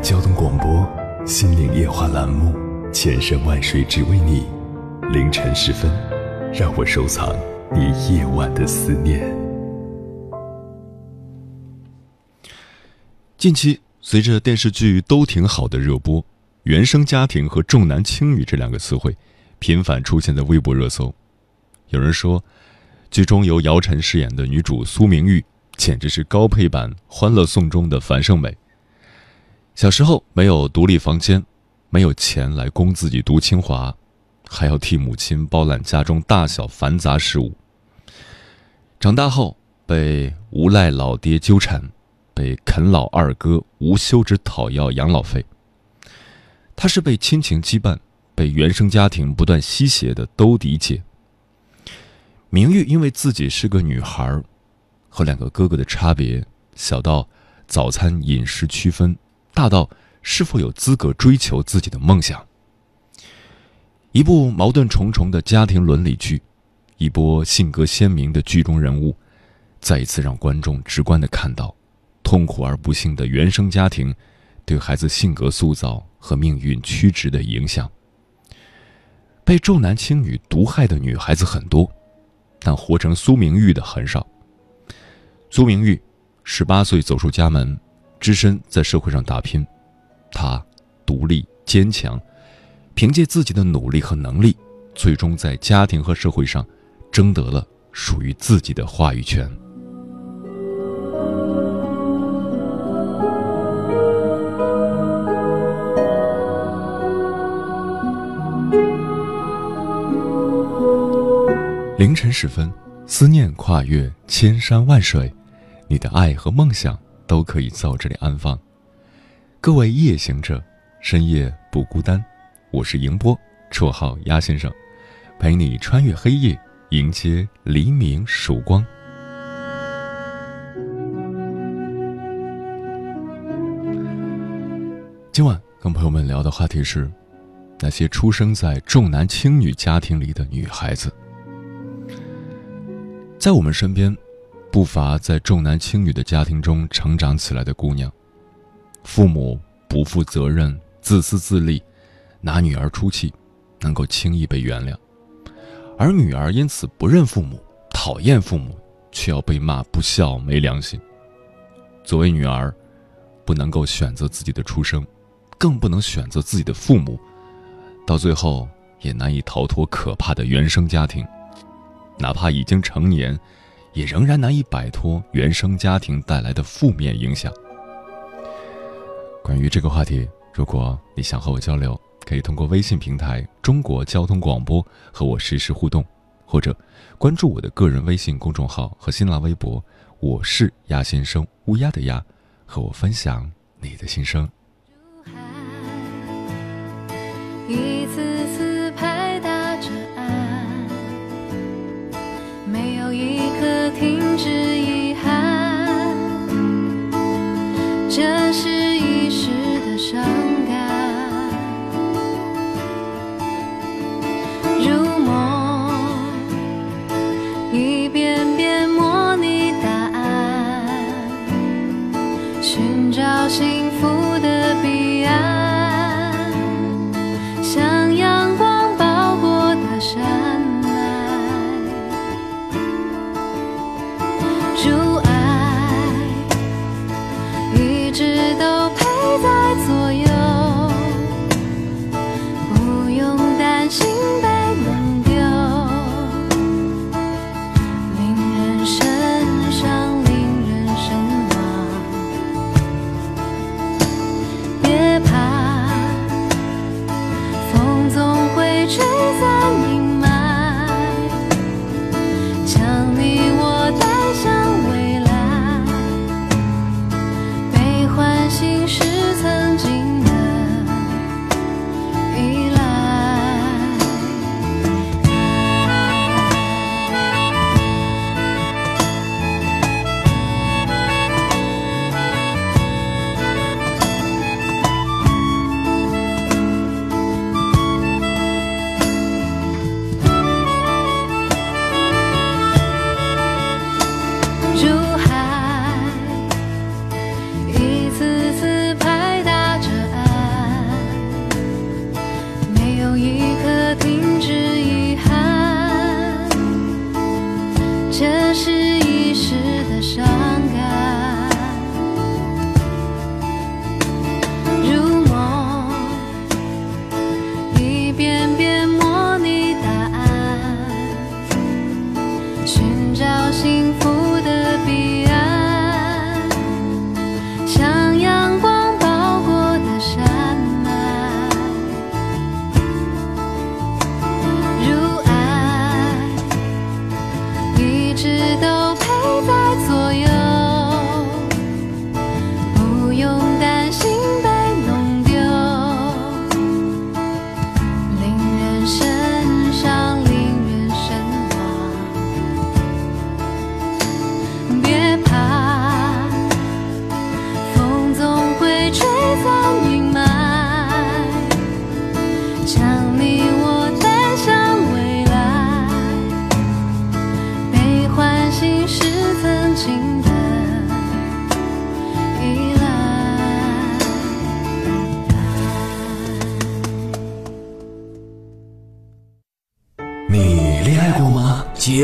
交通广播《心灵夜话》栏目，千山万水只为你。凌晨时分，让我收藏你夜晚的思念。近期，随着电视剧都挺好的热播，“原生家庭”和“重男轻女”这两个词汇频繁出现在微博热搜。有人说，剧中由姚晨饰演的女主苏明玉。简直是高配版《欢乐颂》中的樊胜美。小时候没有独立房间，没有钱来供自己读清华，还要替母亲包揽家中大小繁杂事务。长大后被无赖老爹纠缠，被啃老二哥无休止讨要养老费。她是被亲情羁绊，被原生家庭不断吸血的兜底姐。明玉因为自己是个女孩。和两个哥哥的差别，小到早餐饮食区分，大到是否有资格追求自己的梦想。一部矛盾重重的家庭伦理剧，一波性格鲜明的剧中人物，再一次让观众直观的看到，痛苦而不幸的原生家庭对孩子性格塑造和命运曲直的影响。被重男轻女毒害的女孩子很多，但活成苏明玉的很少。苏明玉，十八岁走出家门，只身在社会上打拼。他独立坚强，凭借自己的努力和能力，最终在家庭和社会上争得了属于自己的话语权。凌晨时分，思念跨越千山万水。你的爱和梦想都可以在这里安放。各位夜行者，深夜不孤单。我是迎波，绰号鸭先生，陪你穿越黑夜，迎接黎明曙光。今晚跟朋友们聊的话题是：那些出生在重男轻女家庭里的女孩子，在我们身边。不乏在重男轻女的家庭中成长起来的姑娘，父母不负责任、自私自利，拿女儿出气，能够轻易被原谅；而女儿因此不认父母、讨厌父母，却要被骂不孝、没良心。作为女儿，不能够选择自己的出生，更不能选择自己的父母，到最后也难以逃脱可怕的原生家庭，哪怕已经成年。也仍然难以摆脱原生家庭带来的负面影响。关于这个话题，如果你想和我交流，可以通过微信平台“中国交通广播”和我实时互动，或者关注我的个人微信公众号和新浪微博“我是鸭先生”（乌鸦的鸭），和我分享你的心声。一次停止。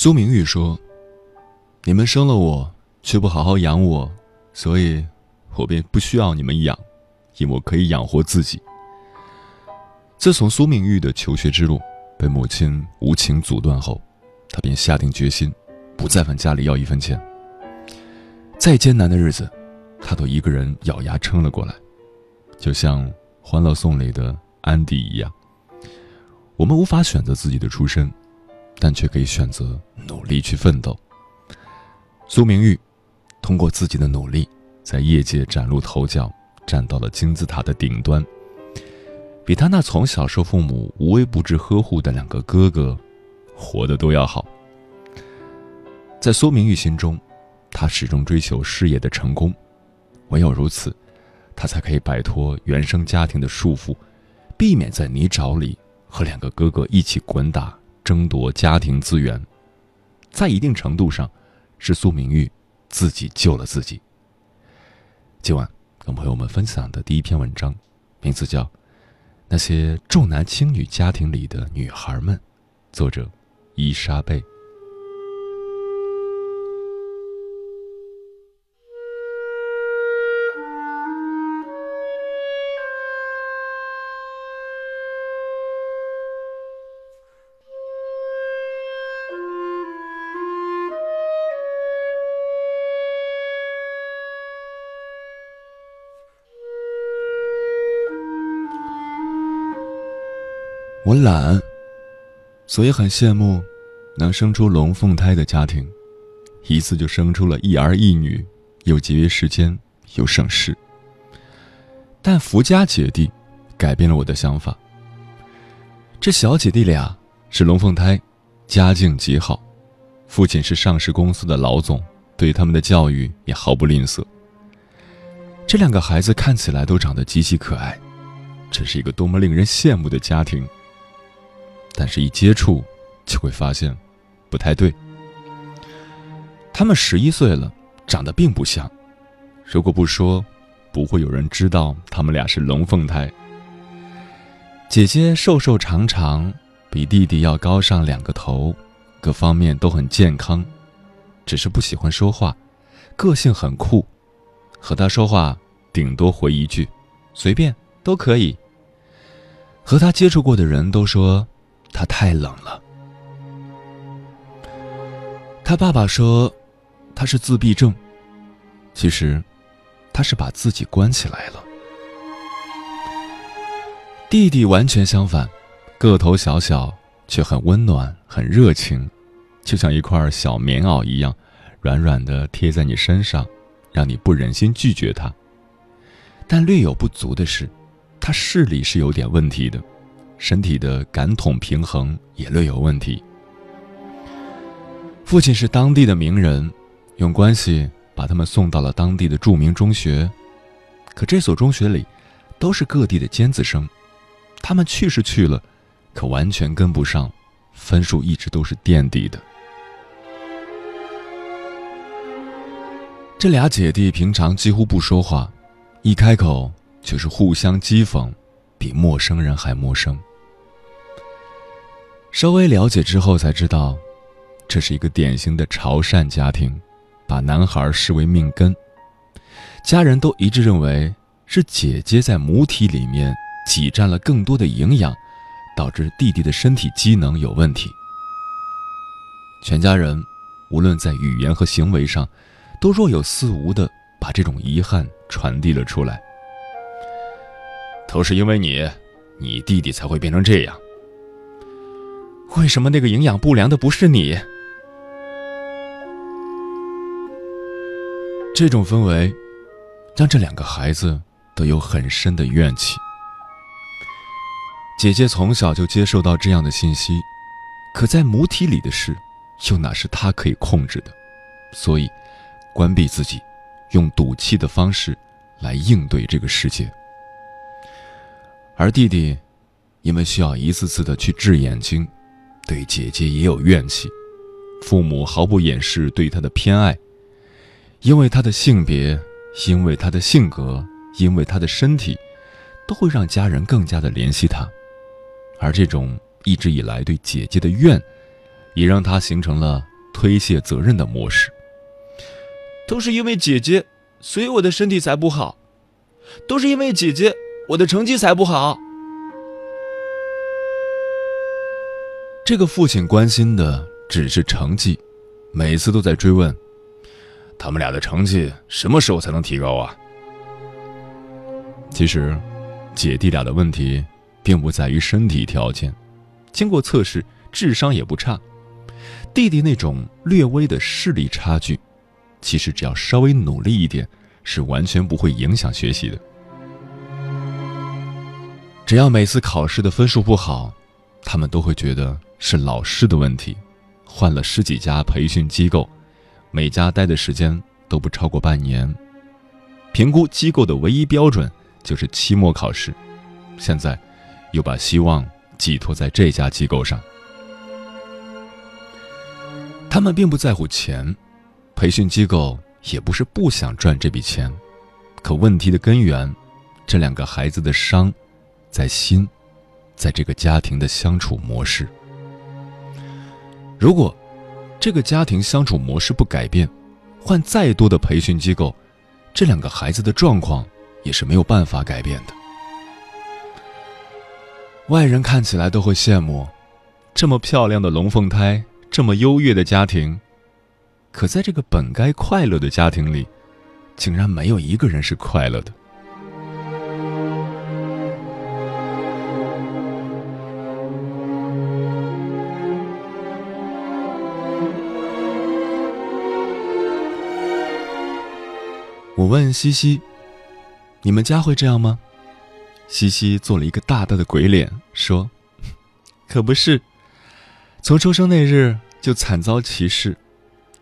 苏明玉说：“你们生了我，却不好好养我，所以，我便不需要你们养，因为我可以养活自己。”自从苏明玉的求学之路被母亲无情阻断后，他便下定决心，不再问家里要一分钱。再艰难的日子，他都一个人咬牙撑了过来，就像《欢乐颂》里的安迪一样。我们无法选择自己的出身。但却可以选择努力去奋斗。苏明玉通过自己的努力，在业界崭露头角，站到了金字塔的顶端，比他那从小受父母无微不至呵护的两个哥哥活得都要好。在苏明玉心中，他始终追求事业的成功，唯有如此，他才可以摆脱原生家庭的束缚，避免在泥沼里和两个哥哥一起滚打。争夺家庭资源，在一定程度上，是苏明玉自己救了自己。今晚跟朋友们分享的第一篇文章，名字叫《那些重男轻女家庭里的女孩们》，作者伊莎贝。我懒，所以很羡慕能生出龙凤胎的家庭，一次就生出了一儿一女，又节约时间又省事。但福家姐弟改变了我的想法。这小姐弟俩是龙凤胎，家境极好，父亲是上市公司的老总，对他们的教育也毫不吝啬。这两个孩子看起来都长得极其可爱，这是一个多么令人羡慕的家庭。但是，一接触就会发现不太对。他们十一岁了，长得并不像。如果不说，不会有人知道他们俩是龙凤胎。姐姐瘦瘦长长，比弟弟要高上两个头，各方面都很健康，只是不喜欢说话，个性很酷。和他说话，顶多回一句“随便”都可以。和他接触过的人都说。他太冷了，他爸爸说他是自闭症，其实他是把自己关起来了。弟弟完全相反，个头小小却很温暖、很热情，就像一块小棉袄一样，软软的贴在你身上，让你不忍心拒绝他。但略有不足的是，他视力是有点问题的，身体的感统平衡也略有问题。父亲是当地的名人，用关系把他们送到了当地的著名中学，可这所中学里都是各地的尖子生。他们去是去了，可完全跟不上，分数一直都是垫底的。这俩姐弟平常几乎不说话，一开口却是互相讥讽，比陌生人还陌生。稍微了解之后才知道，这是一个典型的潮汕家庭，把男孩视为命根，家人都一致认为是姐姐在母体里面。挤占了更多的营养，导致弟弟的身体机能有问题。全家人无论在语言和行为上，都若有似无的把这种遗憾传递了出来。都是因为你，你弟弟才会变成这样。为什么那个营养不良的不是你？这种氛围，让这两个孩子都有很深的怨气。姐姐从小就接受到这样的信息，可在母体里的事，又哪是她可以控制的？所以，关闭自己，用赌气的方式来应对这个世界。而弟弟，因为需要一次次的去治眼睛，对姐姐也有怨气。父母毫不掩饰对他的偏爱，因为他的性别，因为他的性格，因为他的身体，都会让家人更加的怜惜他。而这种一直以来对姐姐的怨，也让他形成了推卸责任的模式。都是因为姐姐，所以我的身体才不好；都是因为姐姐，我的成绩才不好。这个父亲关心的只是成绩，每次都在追问：他们俩的成绩什么时候才能提高啊？其实，姐弟俩的问题。并不在于身体条件，经过测试，智商也不差。弟弟那种略微的视力差距，其实只要稍微努力一点，是完全不会影响学习的。只要每次考试的分数不好，他们都会觉得是老师的问题。换了十几家培训机构，每家待的时间都不超过半年。评估机构的唯一标准就是期末考试。现在。又把希望寄托在这家机构上。他们并不在乎钱，培训机构也不是不想赚这笔钱，可问题的根源，这两个孩子的伤，在心，在这个家庭的相处模式。如果这个家庭相处模式不改变，换再多的培训机构，这两个孩子的状况也是没有办法改变的。外人看起来都会羡慕，这么漂亮的龙凤胎，这么优越的家庭，可在这个本该快乐的家庭里，竟然没有一个人是快乐的。我问西西：“你们家会这样吗？”西西做了一个大大的鬼脸，说：“可不是，从出生那日就惨遭歧视。”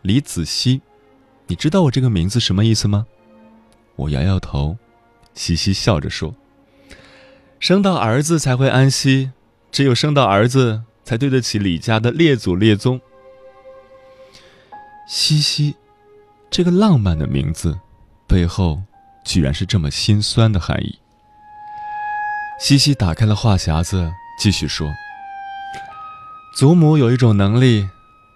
李子熙，你知道我这个名字什么意思吗？我摇摇头。西西笑着说：“生到儿子才会安息，只有生到儿子才对得起李家的列祖列宗。”西西，这个浪漫的名字，背后居然是这么心酸的含义。西西打开了话匣子，继续说：“祖母有一种能力，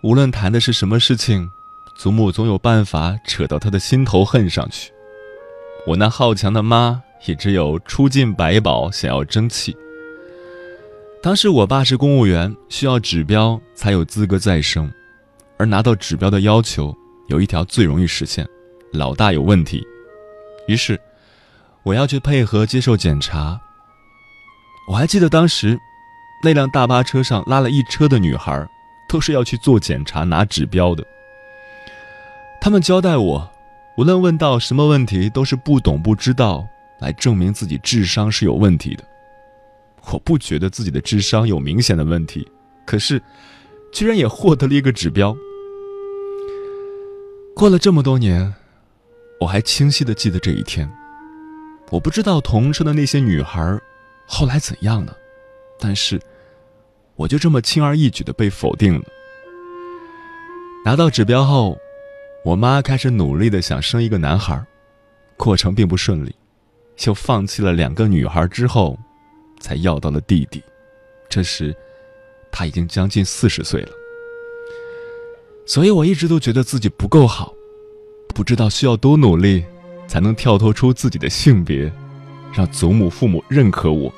无论谈的是什么事情，祖母总有办法扯到他的心头恨上去。我那好强的妈也只有出尽百宝，想要争气。当时我爸是公务员，需要指标才有资格再生，而拿到指标的要求有一条最容易实现，老大有问题。于是，我要去配合接受检查。我还记得当时，那辆大巴车上拉了一车的女孩，都是要去做检查拿指标的。他们交代我，无论问到什么问题，都是不懂不知道，来证明自己智商是有问题的。我不觉得自己的智商有明显的问题，可是，居然也获得了一个指标。过了这么多年。我还清晰的记得这一天，我不知道同车的那些女孩后来怎样了，但是我就这么轻而易举的被否定了。拿到指标后，我妈开始努力的想生一个男孩，过程并不顺利，就放弃了两个女孩之后，才要到了弟弟。这时，他已经将近四十岁了，所以我一直都觉得自己不够好。不知道需要多努力，才能跳脱出自己的性别，让祖母父母认可我。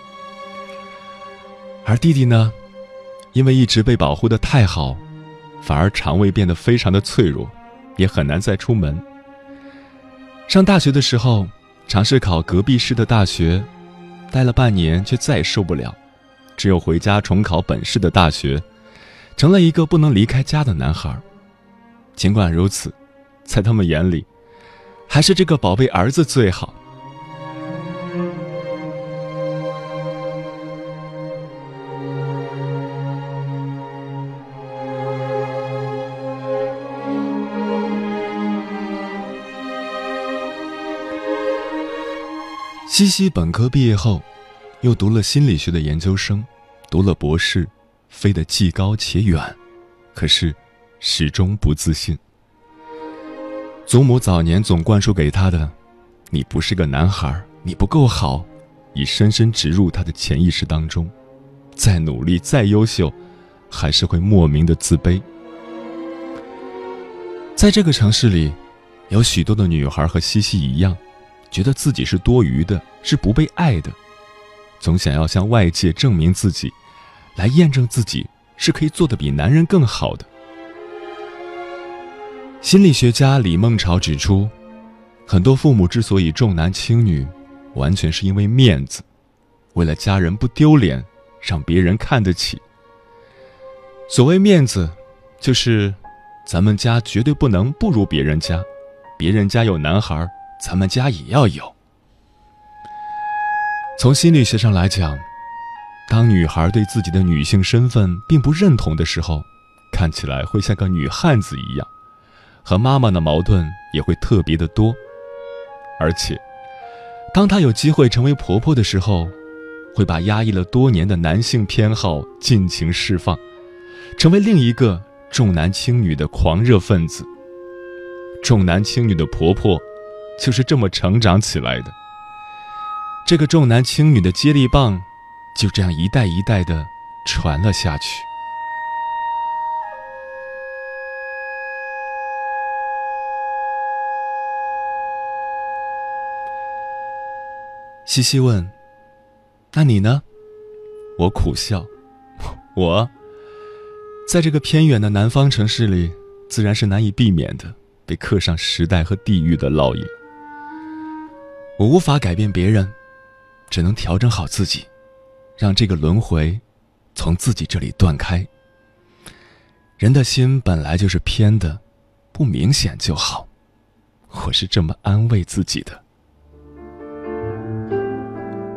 而弟弟呢，因为一直被保护的太好，反而肠胃变得非常的脆弱，也很难再出门。上大学的时候，尝试考隔壁市的大学，待了半年却再也受不了，只有回家重考本市的大学，成了一个不能离开家的男孩。尽管如此。在他们眼里，还是这个宝贝儿子最好。西西本科毕业后，又读了心理学的研究生，读了博士，飞得既高且远，可是始终不自信。祖母早年总灌输给他的“你不是个男孩，你不够好”，已深深植入他的潜意识当中。再努力、再优秀，还是会莫名的自卑。在这个城市里，有许多的女孩和西西一样，觉得自己是多余的，是不被爱的，总想要向外界证明自己，来验证自己是可以做的比男人更好的。心理学家李梦潮指出，很多父母之所以重男轻女，完全是因为面子，为了家人不丢脸，让别人看得起。所谓面子，就是咱们家绝对不能不如别人家，别人家有男孩，咱们家也要有。从心理学上来讲，当女孩对自己的女性身份并不认同的时候，看起来会像个女汉子一样。和妈妈的矛盾也会特别的多，而且，当她有机会成为婆婆的时候，会把压抑了多年的男性偏好尽情释放，成为另一个重男轻女的狂热分子。重男轻女的婆婆，就是这么成长起来的。这个重男轻女的接力棒，就这样一代一代的传了下去。西西问：“那你呢？”我苦笑：“我，在这个偏远的南方城市里，自然是难以避免的被刻上时代和地域的烙印。我无法改变别人，只能调整好自己，让这个轮回从自己这里断开。人的心本来就是偏的，不明显就好。我是这么安慰自己的。”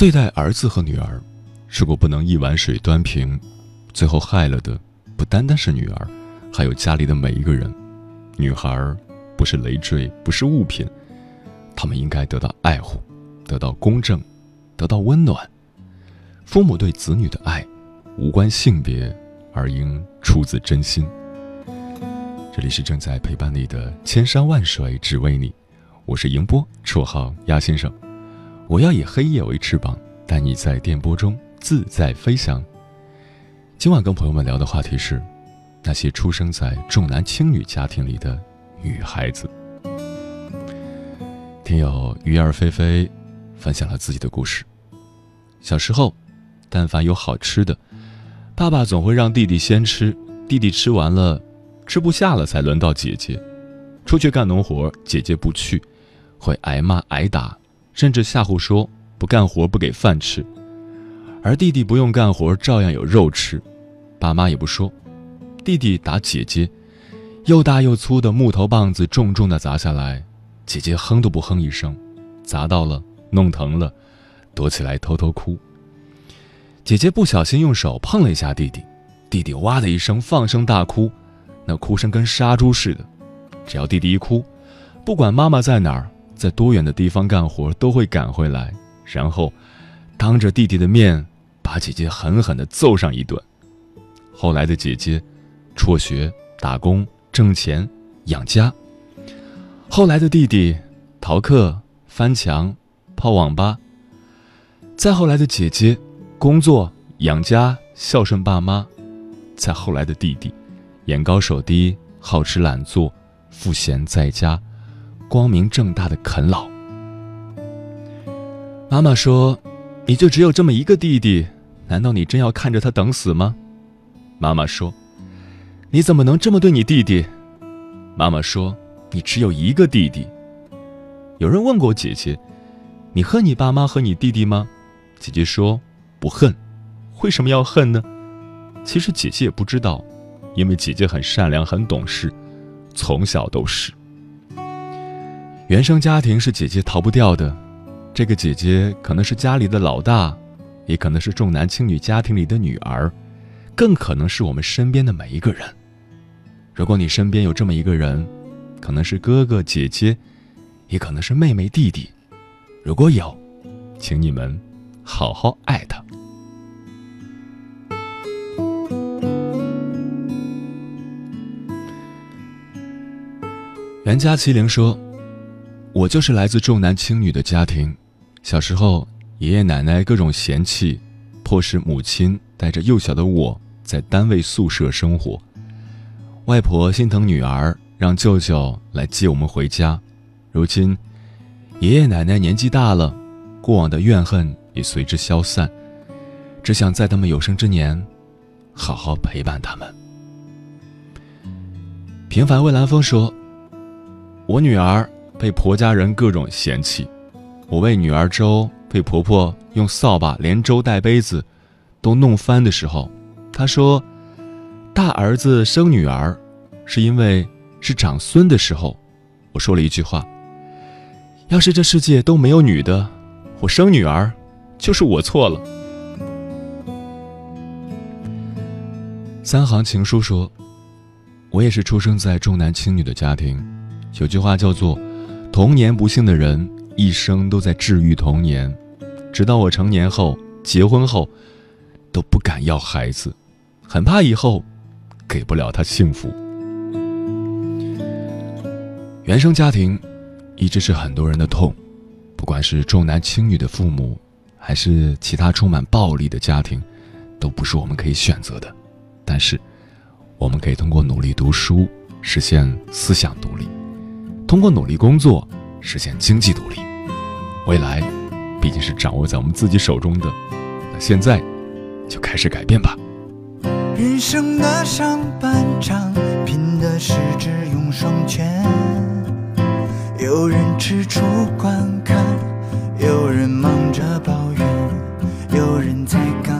对待儿子和女儿，如果不能一碗水端平，最后害了的不单单是女儿，还有家里的每一个人。女孩不是累赘，不是物品，他们应该得到爱护，得到公正，得到温暖。父母对子女的爱，无关性别，而应出自真心。这里是正在陪伴你的千山万水，只为你。我是迎波，绰号鸭先生。我要以黑夜为翅膀，带你在电波中自在飞翔。今晚跟朋友们聊的话题是那些出生在重男轻女家庭里的女孩子。听友鱼儿飞飞分享了自己的故事。小时候，但凡有好吃的，爸爸总会让弟弟先吃，弟弟吃完了，吃不下了才轮到姐姐。出去干农活，姐姐不去。会挨骂挨打，甚至吓唬说不干活不给饭吃，而弟弟不用干活照样有肉吃，爸妈也不说。弟弟打姐姐，又大又粗的木头棒子重重的砸下来，姐姐哼都不哼一声，砸到了弄疼了，躲起来偷偷哭。姐姐不小心用手碰了一下弟弟，弟弟哇的一声放声大哭，那哭声跟杀猪似的。只要弟弟一哭，不管妈妈在哪儿。在多远的地方干活都会赶回来，然后当着弟弟的面把姐姐狠狠地揍上一顿。后来的姐姐辍学打工挣钱养家。后来的弟弟逃课翻墙泡网吧。再后来的姐姐工作养家孝顺爸妈。再后来的弟弟眼高手低好吃懒做赋闲在家。光明正大的啃老。妈妈说：“你就只有这么一个弟弟，难道你真要看着他等死吗？”妈妈说：“你怎么能这么对你弟弟？”妈妈说：“你只有一个弟弟。”有人问过姐姐：“你恨你爸妈和你弟弟吗？”姐姐说：“不恨。”为什么要恨呢？其实姐姐也不知道，因为姐姐很善良，很懂事，从小都是。原生家庭是姐姐逃不掉的，这个姐姐可能是家里的老大，也可能是重男轻女家庭里的女儿，更可能是我们身边的每一个人。如果你身边有这么一个人，可能是哥哥姐姐，也可能是妹妹弟弟，如果有，请你们好好爱他。袁家麒麟说。我就是来自重男轻女的家庭，小时候爷爷奶奶各种嫌弃，迫使母亲带着幼小的我在单位宿舍生活。外婆心疼女儿，让舅舅来接我们回家。如今，爷爷奶奶年纪大了，过往的怨恨也随之消散，只想在他们有生之年，好好陪伴他们。平凡蔚蓝风说：“我女儿。”被婆家人各种嫌弃，我喂女儿粥被婆婆用扫把连粥带杯子都弄翻的时候，她说：“大儿子生女儿，是因为是长孙的时候。”我说了一句话：“要是这世界都没有女的，我生女儿就是我错了。”三行情书说：“我也是出生在重男轻女的家庭，有句话叫做。”童年不幸的人，一生都在治愈童年，直到我成年后、结婚后，都不敢要孩子，很怕以后给不了他幸福。原生家庭一直是很多人的痛，不管是重男轻女的父母，还是其他充满暴力的家庭，都不是我们可以选择的。但是，我们可以通过努力读书，实现思想独立。通过努力工作实现经济独立，未来毕竟是掌握在我们自己手中的。那现在就开始改变吧。人生的上半场，拼的是智勇双全。有人吃醋观看，有人忙着抱怨，有人才刚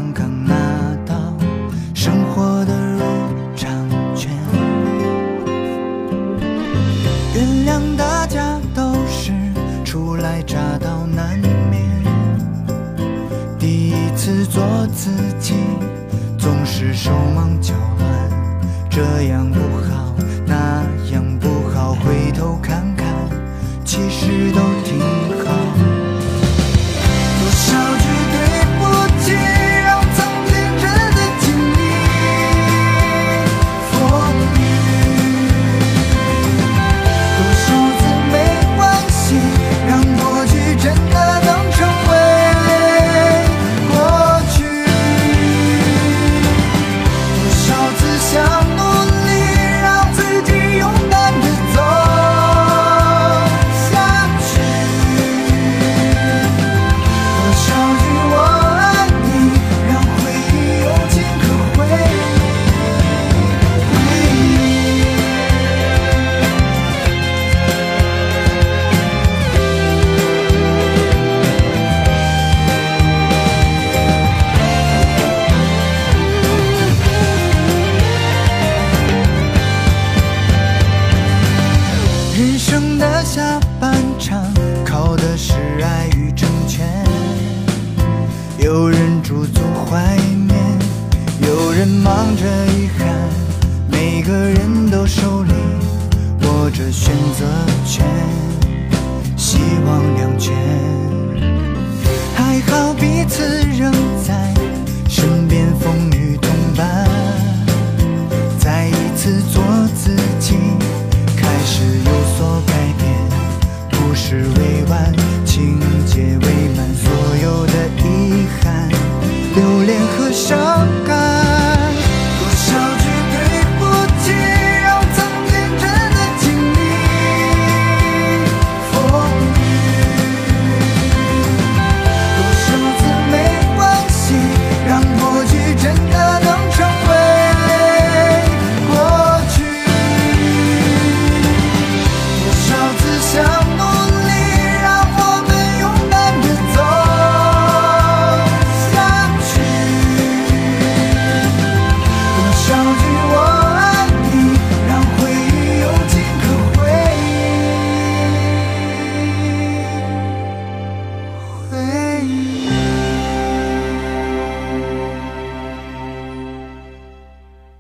来乍到难免，第一次做自己，总是手忙脚乱，这样不好，那样不好，回头看看，其实都挺